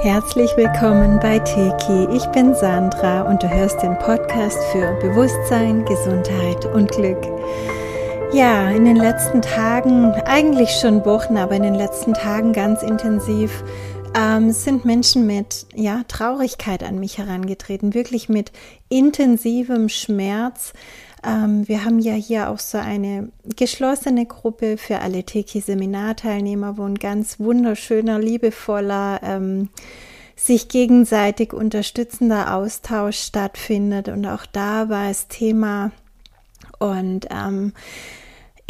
Herzlich willkommen bei Teki. Ich bin Sandra und du hörst den Podcast für Bewusstsein, Gesundheit und Glück. Ja, in den letzten Tagen, eigentlich schon Wochen, aber in den letzten Tagen ganz intensiv, ähm, sind Menschen mit ja, Traurigkeit an mich herangetreten, wirklich mit intensivem Schmerz. Ähm, wir haben ja hier auch so eine geschlossene Gruppe für alle Teki-Seminarteilnehmer, wo ein ganz wunderschöner, liebevoller, ähm, sich gegenseitig unterstützender Austausch stattfindet. Und auch da war es Thema. Und ähm,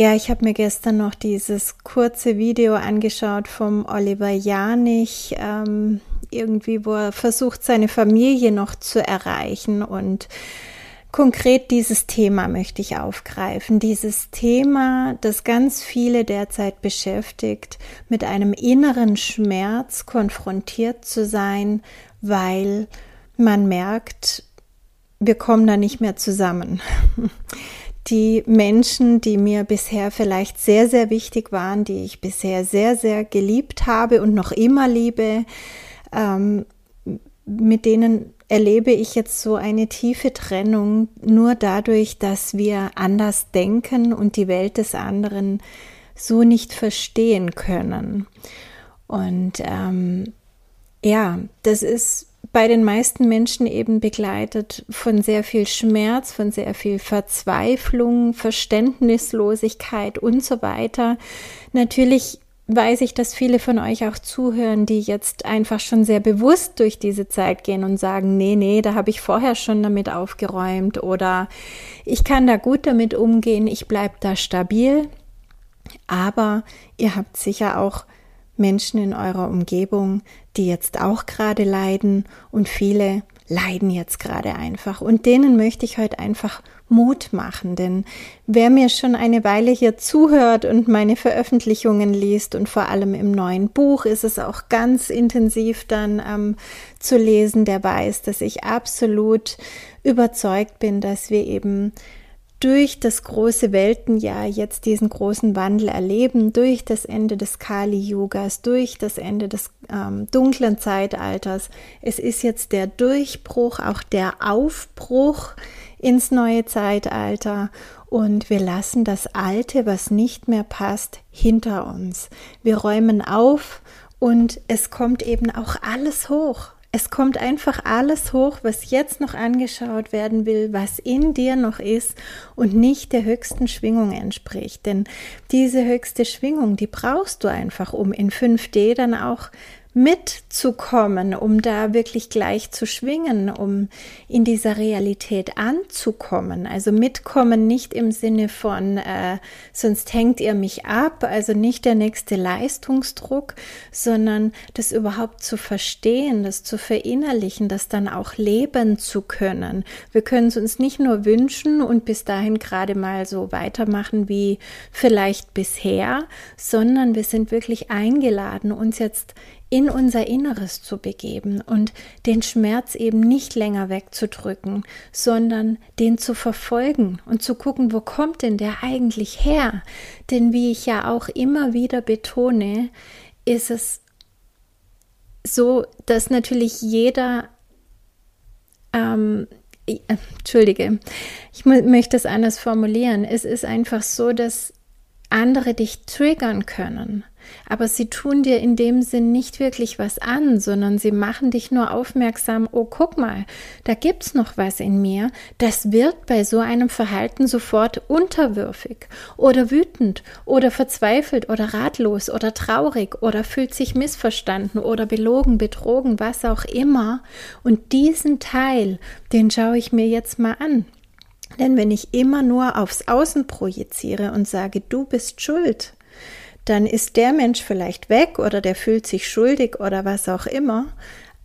ja, ich habe mir gestern noch dieses kurze Video angeschaut vom Oliver Janich, ähm, irgendwie, wo er versucht, seine Familie noch zu erreichen und Konkret dieses Thema möchte ich aufgreifen. Dieses Thema, das ganz viele derzeit beschäftigt, mit einem inneren Schmerz konfrontiert zu sein, weil man merkt, wir kommen da nicht mehr zusammen. Die Menschen, die mir bisher vielleicht sehr, sehr wichtig waren, die ich bisher sehr, sehr geliebt habe und noch immer liebe, ähm, mit denen erlebe ich jetzt so eine tiefe Trennung nur dadurch, dass wir anders denken und die Welt des anderen so nicht verstehen können. Und ähm, ja, das ist bei den meisten Menschen eben begleitet von sehr viel Schmerz, von sehr viel Verzweiflung, Verständnislosigkeit und so weiter. Natürlich weiß ich, dass viele von euch auch zuhören, die jetzt einfach schon sehr bewusst durch diese Zeit gehen und sagen, nee, nee, da habe ich vorher schon damit aufgeräumt oder ich kann da gut damit umgehen, ich bleibe da stabil. Aber ihr habt sicher auch Menschen in eurer Umgebung, die jetzt auch gerade leiden und viele leiden jetzt gerade einfach. Und denen möchte ich heute einfach Mut machen, denn wer mir schon eine Weile hier zuhört und meine Veröffentlichungen liest und vor allem im neuen Buch ist es auch ganz intensiv dann ähm, zu lesen, der weiß, dass ich absolut überzeugt bin, dass wir eben durch das große Weltenjahr jetzt diesen großen Wandel erleben, durch das Ende des Kali-Yugas, durch das Ende des ähm, dunklen Zeitalters. Es ist jetzt der Durchbruch, auch der Aufbruch ins neue Zeitalter und wir lassen das Alte, was nicht mehr passt, hinter uns. Wir räumen auf und es kommt eben auch alles hoch. Es kommt einfach alles hoch, was jetzt noch angeschaut werden will, was in dir noch ist und nicht der höchsten Schwingung entspricht. Denn diese höchste Schwingung, die brauchst du einfach, um in 5D dann auch mitzukommen, um da wirklich gleich zu schwingen, um in dieser Realität anzukommen. Also mitkommen nicht im Sinne von, äh, sonst hängt ihr mich ab, also nicht der nächste Leistungsdruck, sondern das überhaupt zu verstehen, das zu verinnerlichen, das dann auch leben zu können. Wir können es uns nicht nur wünschen und bis dahin gerade mal so weitermachen wie vielleicht bisher, sondern wir sind wirklich eingeladen, uns jetzt in unser Inneres zu begeben und den Schmerz eben nicht länger wegzudrücken, sondern den zu verfolgen und zu gucken, wo kommt denn der eigentlich her? Denn wie ich ja auch immer wieder betone, ist es so, dass natürlich jeder ähm, äh, Entschuldige, ich möchte es anders formulieren. Es ist einfach so, dass andere dich triggern können aber sie tun dir in dem Sinn nicht wirklich was an, sondern sie machen dich nur aufmerksam, oh guck mal, da gibt's noch was in mir, das wird bei so einem Verhalten sofort unterwürfig oder wütend oder verzweifelt oder ratlos oder traurig oder fühlt sich missverstanden oder belogen, betrogen, was auch immer. Und diesen Teil, den schaue ich mir jetzt mal an. Denn wenn ich immer nur aufs Außen projiziere und sage, du bist schuld, dann ist der Mensch vielleicht weg oder der fühlt sich schuldig oder was auch immer,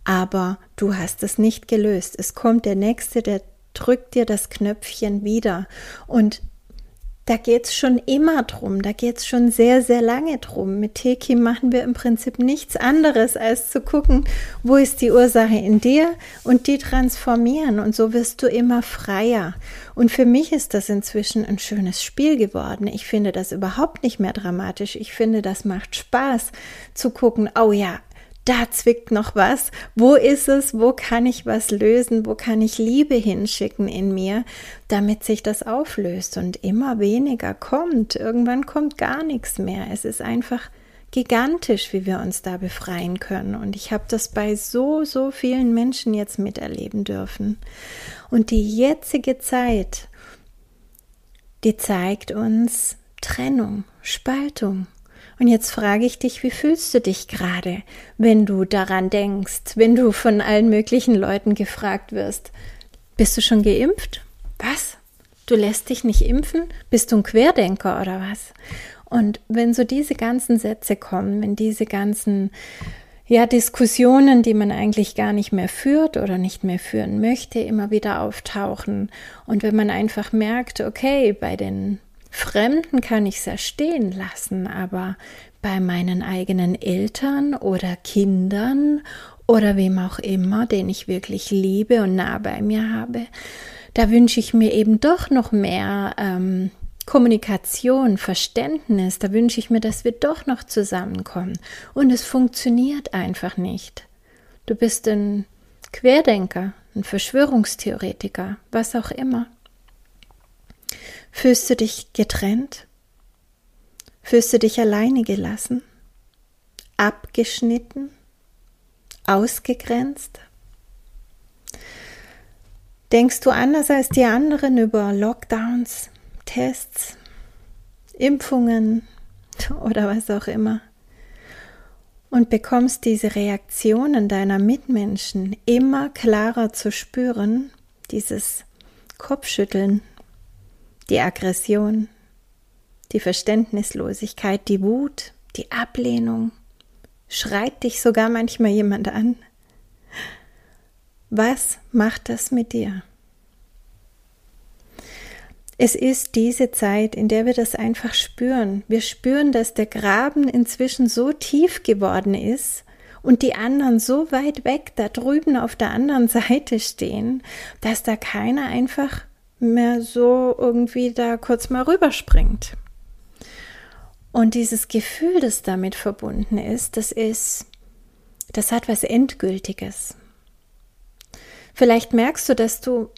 aber du hast es nicht gelöst. Es kommt der Nächste, der drückt dir das Knöpfchen wieder und da geht es schon immer drum, da geht es schon sehr, sehr lange drum. Mit Teki machen wir im Prinzip nichts anderes, als zu gucken, wo ist die Ursache in dir und die transformieren. Und so wirst du immer freier. Und für mich ist das inzwischen ein schönes Spiel geworden. Ich finde das überhaupt nicht mehr dramatisch. Ich finde, das macht Spaß zu gucken, oh ja, da zwickt noch was. Wo ist es? Wo kann ich was lösen? Wo kann ich Liebe hinschicken in mir, damit sich das auflöst und immer weniger kommt? Irgendwann kommt gar nichts mehr. Es ist einfach gigantisch, wie wir uns da befreien können. Und ich habe das bei so, so vielen Menschen jetzt miterleben dürfen. Und die jetzige Zeit, die zeigt uns Trennung, Spaltung, und jetzt frage ich dich, wie fühlst du dich gerade, wenn du daran denkst, wenn du von allen möglichen Leuten gefragt wirst, bist du schon geimpft? Was? Du lässt dich nicht impfen? Bist du ein Querdenker oder was? Und wenn so diese ganzen Sätze kommen, wenn diese ganzen ja, Diskussionen, die man eigentlich gar nicht mehr führt oder nicht mehr führen möchte, immer wieder auftauchen. Und wenn man einfach merkt, okay, bei den Fremden kann ich es ja stehen lassen, aber bei meinen eigenen Eltern oder Kindern oder wem auch immer, den ich wirklich liebe und nah bei mir habe, da wünsche ich mir eben doch noch mehr ähm, Kommunikation, Verständnis, da wünsche ich mir, dass wir doch noch zusammenkommen. Und es funktioniert einfach nicht. Du bist ein Querdenker, ein Verschwörungstheoretiker, was auch immer. Fühlst du dich getrennt? Fühlst du dich alleine gelassen? Abgeschnitten? Ausgegrenzt? Denkst du anders als die anderen über Lockdowns, Tests, Impfungen oder was auch immer? Und bekommst diese Reaktionen deiner Mitmenschen immer klarer zu spüren, dieses Kopfschütteln, die Aggression, die Verständnislosigkeit, die Wut, die Ablehnung. Schreit dich sogar manchmal jemand an? Was macht das mit dir? Es ist diese Zeit, in der wir das einfach spüren. Wir spüren, dass der Graben inzwischen so tief geworden ist und die anderen so weit weg da drüben auf der anderen Seite stehen, dass da keiner einfach mehr so irgendwie da kurz mal rüberspringt. Und dieses Gefühl, das damit verbunden ist, das ist, das hat was Endgültiges. Vielleicht merkst du, dass du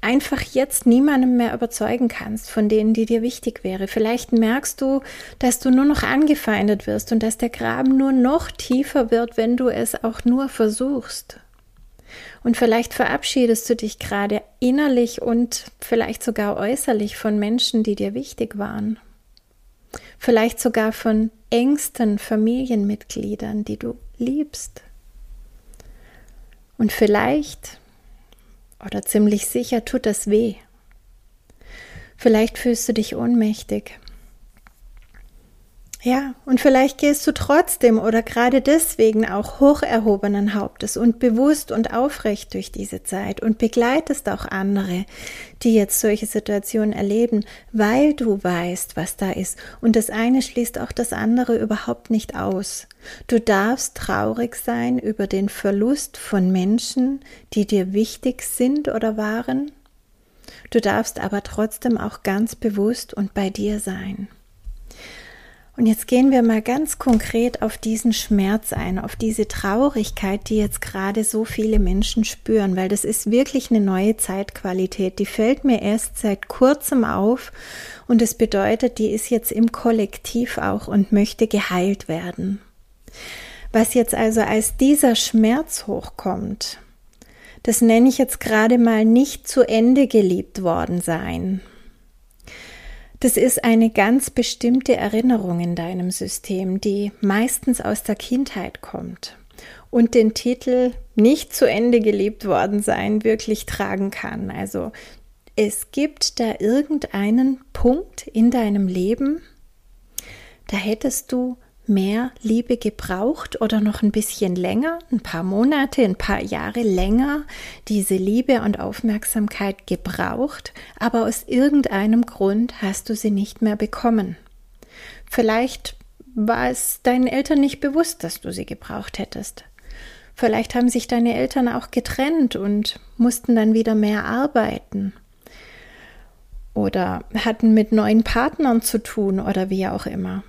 einfach jetzt niemandem mehr überzeugen kannst von denen, die dir wichtig wäre. Vielleicht merkst du, dass du nur noch angefeindet wirst und dass der Graben nur noch tiefer wird, wenn du es auch nur versuchst. Und vielleicht verabschiedest du dich gerade innerlich und vielleicht sogar äußerlich von Menschen, die dir wichtig waren. Vielleicht sogar von engsten Familienmitgliedern, die du liebst. Und vielleicht oder ziemlich sicher tut das weh. Vielleicht fühlst du dich ohnmächtig. Ja, und vielleicht gehst du trotzdem oder gerade deswegen auch hoch erhobenen Hauptes und bewusst und aufrecht durch diese Zeit und begleitest auch andere, die jetzt solche Situationen erleben, weil du weißt, was da ist. Und das eine schließt auch das andere überhaupt nicht aus. Du darfst traurig sein über den Verlust von Menschen, die dir wichtig sind oder waren. Du darfst aber trotzdem auch ganz bewusst und bei dir sein. Und jetzt gehen wir mal ganz konkret auf diesen Schmerz ein, auf diese Traurigkeit, die jetzt gerade so viele Menschen spüren, weil das ist wirklich eine neue Zeitqualität. Die fällt mir erst seit kurzem auf und es bedeutet, die ist jetzt im Kollektiv auch und möchte geheilt werden. Was jetzt also als dieser Schmerz hochkommt, das nenne ich jetzt gerade mal nicht zu Ende geliebt worden sein. Das ist eine ganz bestimmte Erinnerung in deinem System, die meistens aus der Kindheit kommt und den Titel nicht zu Ende gelebt worden sein wirklich tragen kann. Also es gibt da irgendeinen Punkt in deinem Leben, da hättest du mehr Liebe gebraucht oder noch ein bisschen länger, ein paar Monate, ein paar Jahre länger diese Liebe und Aufmerksamkeit gebraucht, aber aus irgendeinem Grund hast du sie nicht mehr bekommen. Vielleicht war es deinen Eltern nicht bewusst, dass du sie gebraucht hättest. Vielleicht haben sich deine Eltern auch getrennt und mussten dann wieder mehr arbeiten. Oder hatten mit neuen Partnern zu tun oder wie auch immer.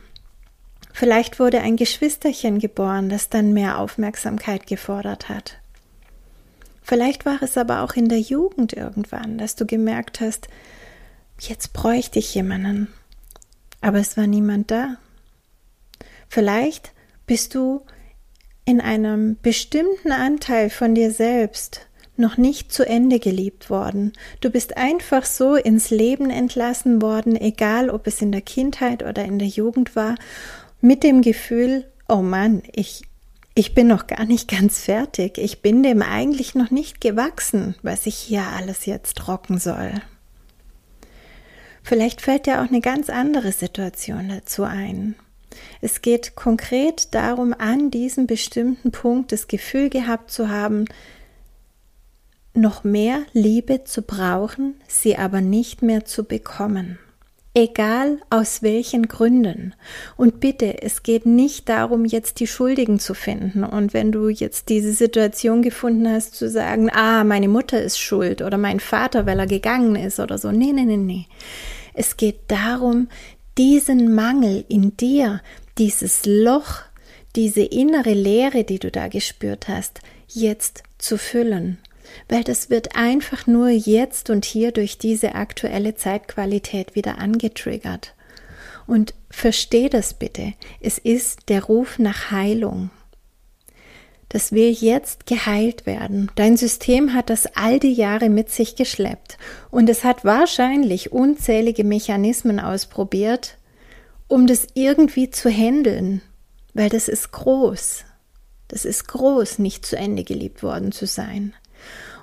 Vielleicht wurde ein Geschwisterchen geboren, das dann mehr Aufmerksamkeit gefordert hat. Vielleicht war es aber auch in der Jugend irgendwann, dass du gemerkt hast, jetzt bräuchte ich jemanden, aber es war niemand da. Vielleicht bist du in einem bestimmten Anteil von dir selbst noch nicht zu Ende geliebt worden. Du bist einfach so ins Leben entlassen worden, egal ob es in der Kindheit oder in der Jugend war, mit dem Gefühl, oh Mann, ich, ich bin noch gar nicht ganz fertig. Ich bin dem eigentlich noch nicht gewachsen, was ich hier alles jetzt rocken soll. Vielleicht fällt dir auch eine ganz andere Situation dazu ein. Es geht konkret darum, an diesem bestimmten Punkt das Gefühl gehabt zu haben, noch mehr Liebe zu brauchen, sie aber nicht mehr zu bekommen. Egal aus welchen Gründen. Und bitte, es geht nicht darum, jetzt die Schuldigen zu finden. Und wenn du jetzt diese Situation gefunden hast, zu sagen, ah, meine Mutter ist schuld oder mein Vater, weil er gegangen ist oder so. Nee, nee, nee, nee. Es geht darum, diesen Mangel in dir, dieses Loch, diese innere Leere, die du da gespürt hast, jetzt zu füllen weil das wird einfach nur jetzt und hier durch diese aktuelle Zeitqualität wieder angetriggert. Und versteh das bitte, es ist der Ruf nach Heilung. Das will jetzt geheilt werden. Dein System hat das all die Jahre mit sich geschleppt und es hat wahrscheinlich unzählige Mechanismen ausprobiert, um das irgendwie zu handeln, weil das ist groß. Das ist groß, nicht zu Ende geliebt worden zu sein.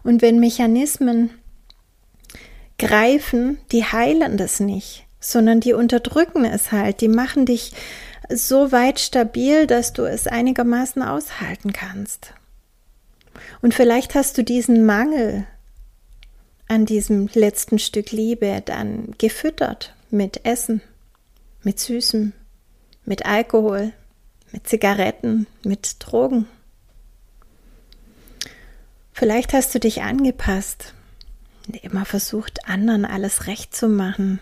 Und wenn Mechanismen greifen, die heilen das nicht, sondern die unterdrücken es halt, die machen dich so weit stabil, dass du es einigermaßen aushalten kannst. Und vielleicht hast du diesen Mangel an diesem letzten Stück Liebe dann gefüttert mit Essen, mit Süßem, mit Alkohol, mit Zigaretten, mit Drogen. Vielleicht hast du dich angepasst, immer versucht, anderen alles recht zu machen,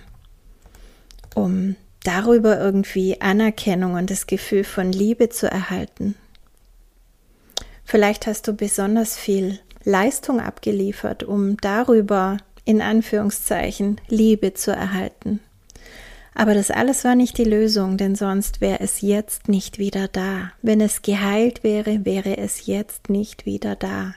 um darüber irgendwie Anerkennung und das Gefühl von Liebe zu erhalten. Vielleicht hast du besonders viel Leistung abgeliefert, um darüber in Anführungszeichen Liebe zu erhalten. Aber das alles war nicht die Lösung, denn sonst wäre es jetzt nicht wieder da. Wenn es geheilt wäre, wäre es jetzt nicht wieder da.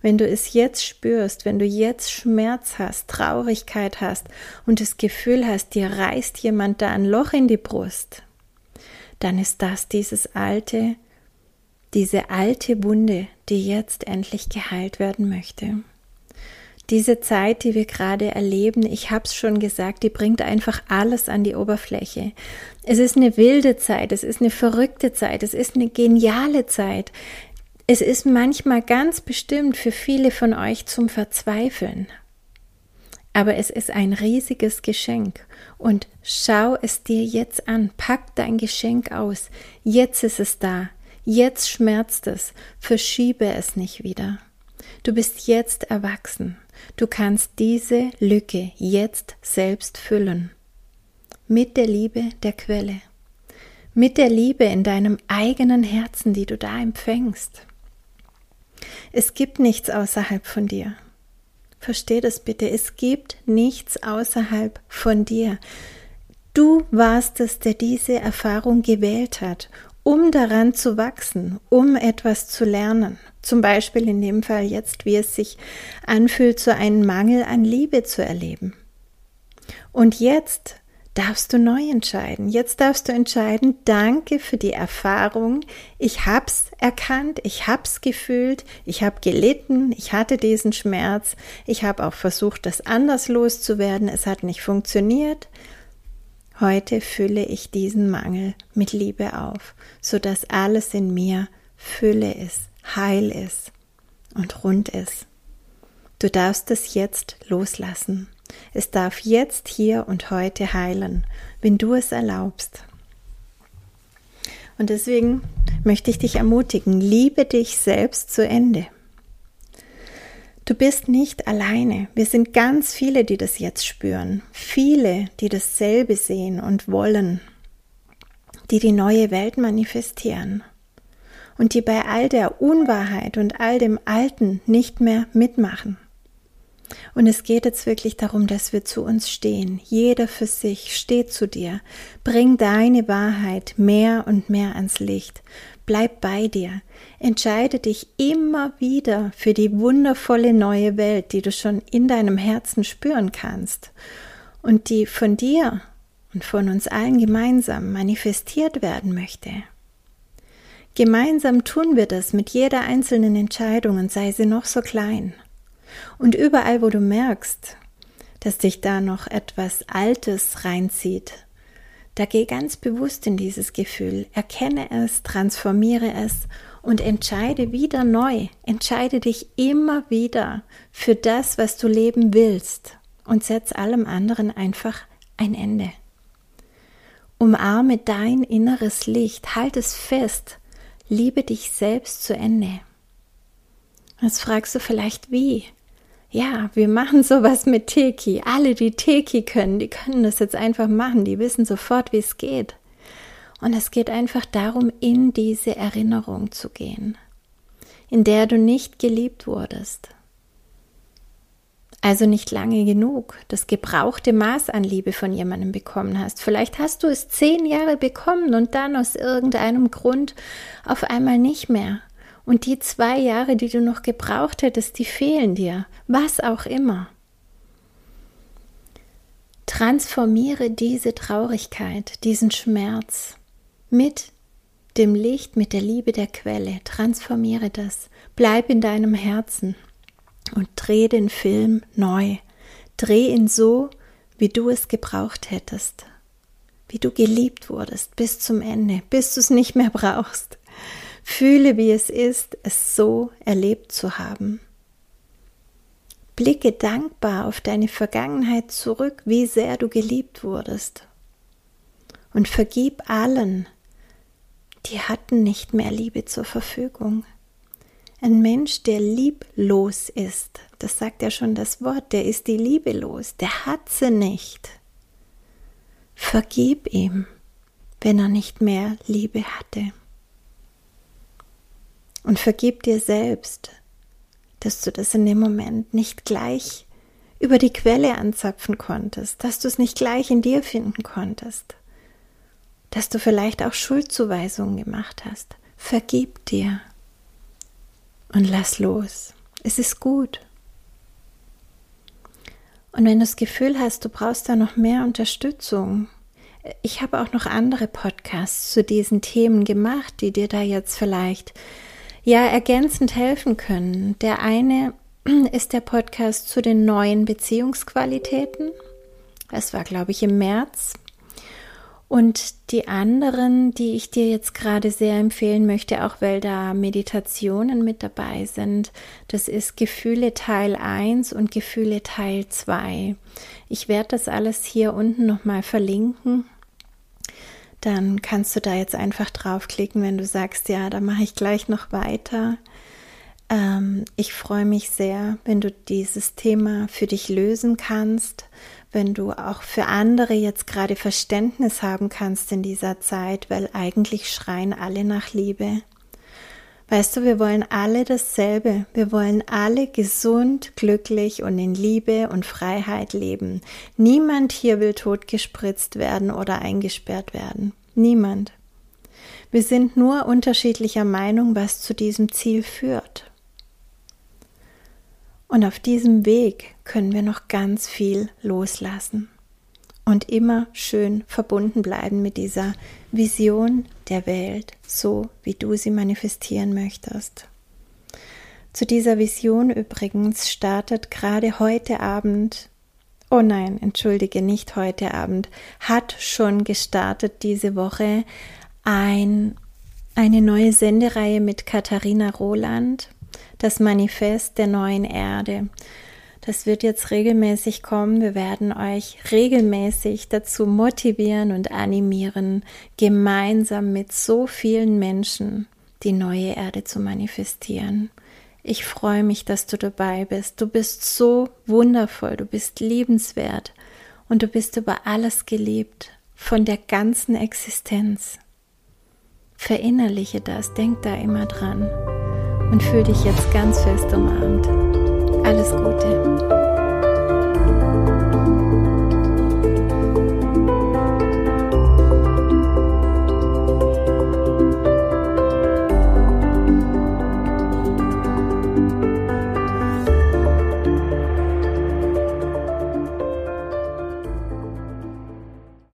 Wenn du es jetzt spürst, wenn du jetzt Schmerz hast, Traurigkeit hast und das Gefühl hast, dir reißt jemand da ein Loch in die Brust, dann ist das dieses alte, diese alte Wunde, die jetzt endlich geheilt werden möchte. Diese Zeit, die wir gerade erleben, ich habe es schon gesagt, die bringt einfach alles an die Oberfläche. Es ist eine wilde Zeit, es ist eine verrückte Zeit, es ist eine geniale Zeit. Es ist manchmal ganz bestimmt für viele von euch zum Verzweifeln. Aber es ist ein riesiges Geschenk. Und schau es dir jetzt an. Pack dein Geschenk aus. Jetzt ist es da. Jetzt schmerzt es. Verschiebe es nicht wieder. Du bist jetzt erwachsen. Du kannst diese Lücke jetzt selbst füllen. Mit der Liebe der Quelle. Mit der Liebe in deinem eigenen Herzen, die du da empfängst. Es gibt nichts außerhalb von dir. Versteh das bitte. Es gibt nichts außerhalb von dir. Du warst es, der diese Erfahrung gewählt hat, um daran zu wachsen, um etwas zu lernen. Zum Beispiel in dem Fall jetzt, wie es sich anfühlt, so einen Mangel an Liebe zu erleben. Und jetzt darfst du neu entscheiden. Jetzt darfst du entscheiden, danke für die Erfahrung. Ich hab's erkannt, ich hab's gefühlt, ich habe gelitten, ich hatte diesen Schmerz, ich habe auch versucht, das anders loszuwerden, es hat nicht funktioniert. Heute fülle ich diesen Mangel mit Liebe auf, so dass alles in mir Fülle ist, heil ist und rund ist. Du darfst es jetzt loslassen. Es darf jetzt, hier und heute heilen, wenn du es erlaubst. Und deswegen möchte ich dich ermutigen, liebe dich selbst zu Ende. Du bist nicht alleine. Wir sind ganz viele, die das jetzt spüren. Viele, die dasselbe sehen und wollen. die die neue Welt manifestieren und die bei all der Unwahrheit und all dem Alten nicht mehr mitmachen. Und es geht jetzt wirklich darum, dass wir zu uns stehen. Jeder für sich steht zu dir. Bring deine Wahrheit mehr und mehr ans Licht. Bleib bei dir. Entscheide dich immer wieder für die wundervolle neue Welt, die du schon in deinem Herzen spüren kannst und die von dir und von uns allen gemeinsam manifestiert werden möchte. Gemeinsam tun wir das mit jeder einzelnen Entscheidung und sei sie noch so klein. Und überall, wo du merkst, dass dich da noch etwas Altes reinzieht, da geh ganz bewusst in dieses Gefühl, erkenne es, transformiere es und entscheide wieder neu. Entscheide dich immer wieder für das, was du leben willst und setz allem anderen einfach ein Ende. Umarme dein inneres Licht, halt es fest, liebe dich selbst zu Ende. Jetzt fragst du vielleicht wie? Ja, wir machen sowas mit Teki. Alle, die Teki können, die können das jetzt einfach machen. Die wissen sofort, wie es geht. Und es geht einfach darum, in diese Erinnerung zu gehen, in der du nicht geliebt wurdest. Also nicht lange genug, das gebrauchte Maß an Liebe von jemandem bekommen hast. Vielleicht hast du es zehn Jahre bekommen und dann aus irgendeinem Grund auf einmal nicht mehr. Und die zwei Jahre, die du noch gebraucht hättest, die fehlen dir. Was auch immer. Transformiere diese Traurigkeit, diesen Schmerz mit dem Licht, mit der Liebe der Quelle. Transformiere das. Bleib in deinem Herzen und dreh den Film neu. Dreh ihn so, wie du es gebraucht hättest. Wie du geliebt wurdest bis zum Ende, bis du es nicht mehr brauchst. Fühle, wie es ist, es so erlebt zu haben. Blicke dankbar auf deine Vergangenheit zurück, wie sehr du geliebt wurdest. Und vergib allen, die hatten nicht mehr Liebe zur Verfügung. Ein Mensch, der lieblos ist, das sagt ja schon das Wort, der ist die Liebe los, der hat sie nicht. Vergib ihm, wenn er nicht mehr Liebe hatte. Und vergib dir selbst, dass du das in dem Moment nicht gleich über die Quelle anzapfen konntest, dass du es nicht gleich in dir finden konntest, dass du vielleicht auch Schuldzuweisungen gemacht hast. Vergib dir und lass los. Es ist gut. Und wenn du das Gefühl hast, du brauchst da noch mehr Unterstützung, ich habe auch noch andere Podcasts zu diesen Themen gemacht, die dir da jetzt vielleicht ja ergänzend helfen können. Der eine ist der Podcast zu den neuen Beziehungsqualitäten. Das war, glaube ich, im März. Und die anderen, die ich dir jetzt gerade sehr empfehlen möchte, auch weil da Meditationen mit dabei sind, das ist Gefühle Teil 1 und Gefühle Teil 2. Ich werde das alles hier unten nochmal verlinken dann kannst du da jetzt einfach draufklicken, wenn du sagst, ja, da mache ich gleich noch weiter. Ähm, ich freue mich sehr, wenn du dieses Thema für dich lösen kannst, wenn du auch für andere jetzt gerade Verständnis haben kannst in dieser Zeit, weil eigentlich schreien alle nach Liebe. Weißt du, wir wollen alle dasselbe. Wir wollen alle gesund, glücklich und in Liebe und Freiheit leben. Niemand hier will totgespritzt werden oder eingesperrt werden. Niemand. Wir sind nur unterschiedlicher Meinung, was zu diesem Ziel führt. Und auf diesem Weg können wir noch ganz viel loslassen und immer schön verbunden bleiben mit dieser Vision der Welt, so wie du sie manifestieren möchtest. Zu dieser Vision übrigens startet gerade heute Abend, oh nein, entschuldige, nicht heute Abend, hat schon gestartet diese Woche ein, eine neue Sendereihe mit Katharina Roland, das Manifest der neuen Erde. Das wird jetzt regelmäßig kommen. Wir werden euch regelmäßig dazu motivieren und animieren, gemeinsam mit so vielen Menschen die neue Erde zu manifestieren. Ich freue mich, dass du dabei bist. Du bist so wundervoll, du bist liebenswert und du bist über alles geliebt von der ganzen Existenz. verinnerliche das, denk da immer dran und fühl dich jetzt ganz fest umarmt. Alles Gute.